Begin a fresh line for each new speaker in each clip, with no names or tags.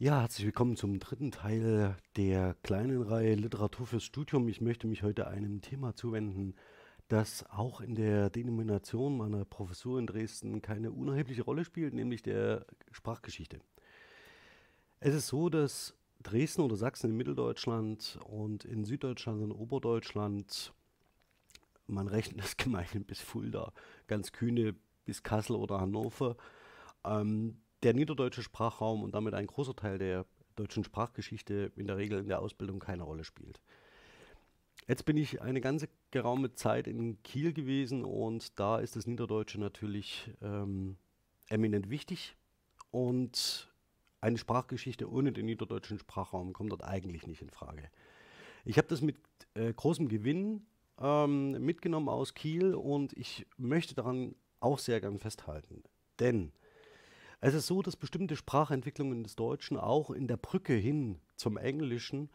Ja, herzlich willkommen zum dritten Teil der kleinen Reihe Literatur fürs Studium. Ich möchte mich heute einem Thema zuwenden, das auch in der Denomination meiner Professur in Dresden keine unerhebliche Rolle spielt, nämlich der Sprachgeschichte. Es ist so, dass Dresden oder Sachsen in Mitteldeutschland und in Süddeutschland und Oberdeutschland, man rechnet das gemeinhin bis Fulda, ganz kühne bis Kassel oder Hannover, ähm, der niederdeutsche Sprachraum und damit ein großer Teil der deutschen Sprachgeschichte in der Regel in der Ausbildung keine Rolle spielt. Jetzt bin ich eine ganze geraume Zeit in Kiel gewesen und da ist das Niederdeutsche natürlich ähm, eminent wichtig und eine Sprachgeschichte ohne den niederdeutschen Sprachraum kommt dort eigentlich nicht in Frage. Ich habe das mit äh, großem Gewinn ähm, mitgenommen aus Kiel und ich möchte daran auch sehr gern festhalten. Denn es ist so, dass bestimmte Sprachentwicklungen des Deutschen auch in der Brücke hin zum Englischen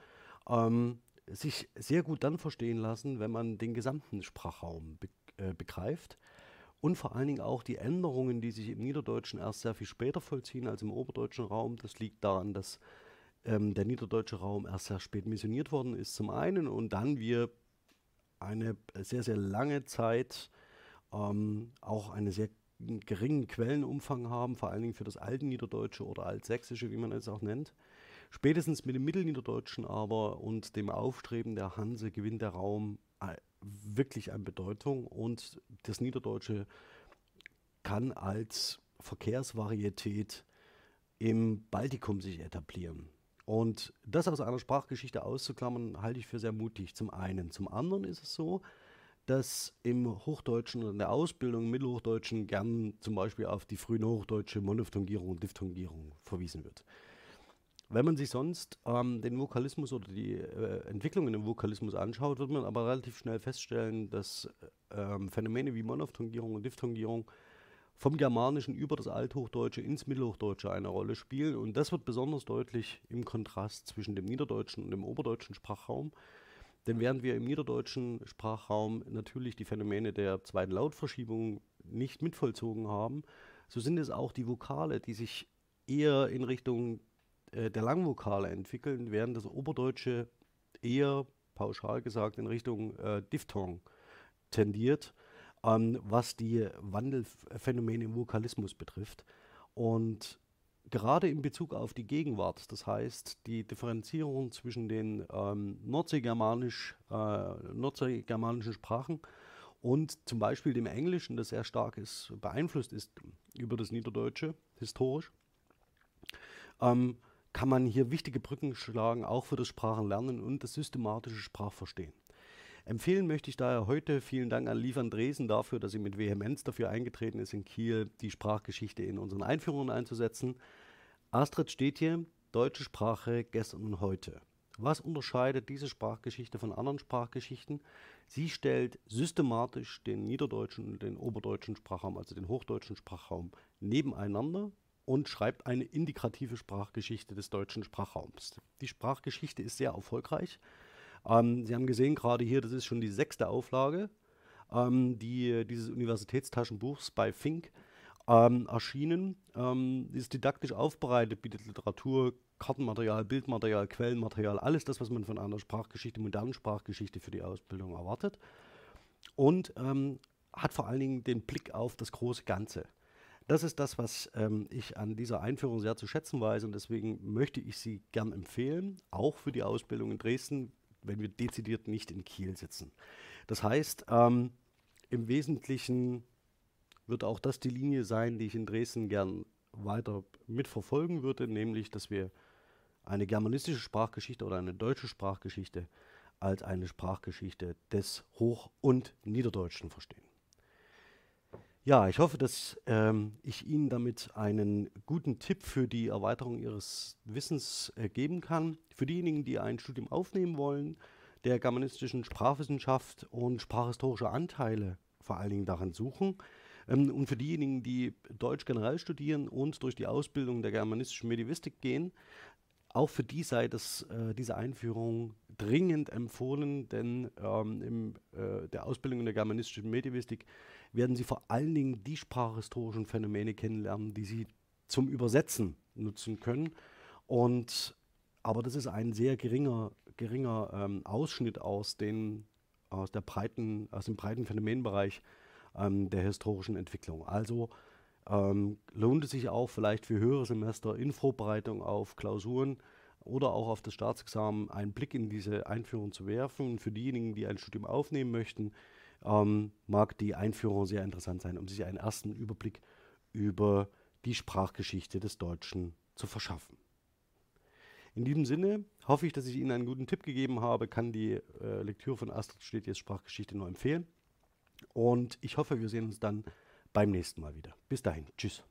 ähm, sich sehr gut dann verstehen lassen, wenn man den gesamten Sprachraum be äh, begreift und vor allen Dingen auch die Änderungen, die sich im Niederdeutschen erst sehr viel später vollziehen als im oberdeutschen Raum. Das liegt daran, dass ähm, der niederdeutsche Raum erst sehr spät missioniert worden ist zum einen und dann wir eine sehr, sehr lange Zeit ähm, auch eine sehr einen geringen Quellenumfang haben, vor allen Dingen für das alte Niederdeutsche oder Altsächsische, wie man es auch nennt. Spätestens mit dem Mittelniederdeutschen aber und dem Aufstreben der Hanse gewinnt der Raum äh, wirklich an Bedeutung und das Niederdeutsche kann als Verkehrsvarietät im Baltikum sich etablieren. Und das aus einer Sprachgeschichte auszuklammern, halte ich für sehr mutig. Zum einen. Zum anderen ist es so, dass im Hochdeutschen und in der Ausbildung im Mittelhochdeutschen gern zum Beispiel auf die frühen hochdeutsche Monophthongierung und Diphthongierung verwiesen wird. Wenn man sich sonst ähm, den Vokalismus oder die äh, Entwicklungen im Vokalismus anschaut, wird man aber relativ schnell feststellen, dass ähm, Phänomene wie Monophthongierung und Diphthongierung vom Germanischen über das Althochdeutsche ins Mittelhochdeutsche eine Rolle spielen. Und das wird besonders deutlich im Kontrast zwischen dem niederdeutschen und dem oberdeutschen Sprachraum. Denn während wir im niederdeutschen Sprachraum natürlich die Phänomene der zweiten Lautverschiebung nicht mitvollzogen haben, so sind es auch die Vokale, die sich eher in Richtung äh, der Langvokale entwickeln, während das Oberdeutsche eher, pauschal gesagt, in Richtung äh, Diphthong tendiert, ähm, was die Wandelphänomene im Vokalismus betrifft. Und gerade in Bezug auf die Gegenwart, das heißt die Differenzierung zwischen den ähm, nordseegermanisch, äh, nordseegermanischen Sprachen und zum Beispiel dem Englischen, das sehr stark ist, beeinflusst ist über das Niederdeutsche, historisch, ähm, kann man hier wichtige Brücken schlagen, auch für das Sprachenlernen und das systematische Sprachverstehen. Empfehlen möchte ich daher heute, vielen Dank an Lief Andresen dafür, dass sie mit Vehemenz dafür eingetreten ist, in Kiel die Sprachgeschichte in unseren Einführungen einzusetzen. Astrid steht hier, deutsche Sprache gestern und heute. Was unterscheidet diese Sprachgeschichte von anderen Sprachgeschichten? Sie stellt systematisch den niederdeutschen und den oberdeutschen Sprachraum, also den hochdeutschen Sprachraum, nebeneinander und schreibt eine indikative Sprachgeschichte des deutschen Sprachraums. Die Sprachgeschichte ist sehr erfolgreich. Ähm, Sie haben gesehen, gerade hier, das ist schon die sechste Auflage ähm, die, dieses Universitätstaschenbuchs bei Fink ähm, erschienen. Ähm, ist didaktisch aufbereitet, bietet Literatur, Kartenmaterial, Bildmaterial, Quellenmaterial, alles das, was man von einer Sprachgeschichte, modernen Sprachgeschichte für die Ausbildung erwartet. Und ähm, hat vor allen Dingen den Blick auf das große Ganze. Das ist das, was ähm, ich an dieser Einführung sehr zu schätzen weiß und deswegen möchte ich sie gern empfehlen, auch für die Ausbildung in Dresden, wenn wir dezidiert nicht in Kiel sitzen. Das heißt, ähm, im Wesentlichen wird auch das die Linie sein, die ich in Dresden gern weiter mitverfolgen würde, nämlich, dass wir eine germanistische Sprachgeschichte oder eine deutsche Sprachgeschichte als eine Sprachgeschichte des Hoch- und Niederdeutschen verstehen. Ja, ich hoffe, dass ähm, ich Ihnen damit einen guten Tipp für die Erweiterung Ihres Wissens äh, geben kann. Für diejenigen, die ein Studium aufnehmen wollen, der germanistischen Sprachwissenschaft und sprachhistorische Anteile vor allen Dingen darin suchen, ähm, und für diejenigen, die Deutsch generell studieren und durch die Ausbildung der germanistischen Medivistik gehen, auch für die sei das, äh, diese Einführung dringend empfohlen, denn ähm, in äh, der Ausbildung in der germanistischen Medivistik werden Sie vor allen Dingen die sprachhistorischen Phänomene kennenlernen, die Sie zum Übersetzen nutzen können. Und aber das ist ein sehr geringer, geringer ähm, Ausschnitt aus, den, aus, der breiten, aus dem breiten Phänomenbereich ähm, der historischen Entwicklung. Also ähm, lohnt es sich auch vielleicht für höhere Semester in Vorbereitung auf Klausuren oder auch auf das Staatsexamen einen Blick in diese Einführung zu werfen. Und für diejenigen, die ein Studium aufnehmen möchten, ähm, mag die Einführung sehr interessant sein, um sich einen ersten Überblick über die Sprachgeschichte des Deutschen zu verschaffen. In diesem Sinne hoffe ich, dass ich Ihnen einen guten Tipp gegeben habe, kann die äh, Lektüre von Astrid Stetiers Sprachgeschichte nur empfehlen. Und ich hoffe, wir sehen uns dann beim nächsten Mal wieder. Bis dahin. Tschüss.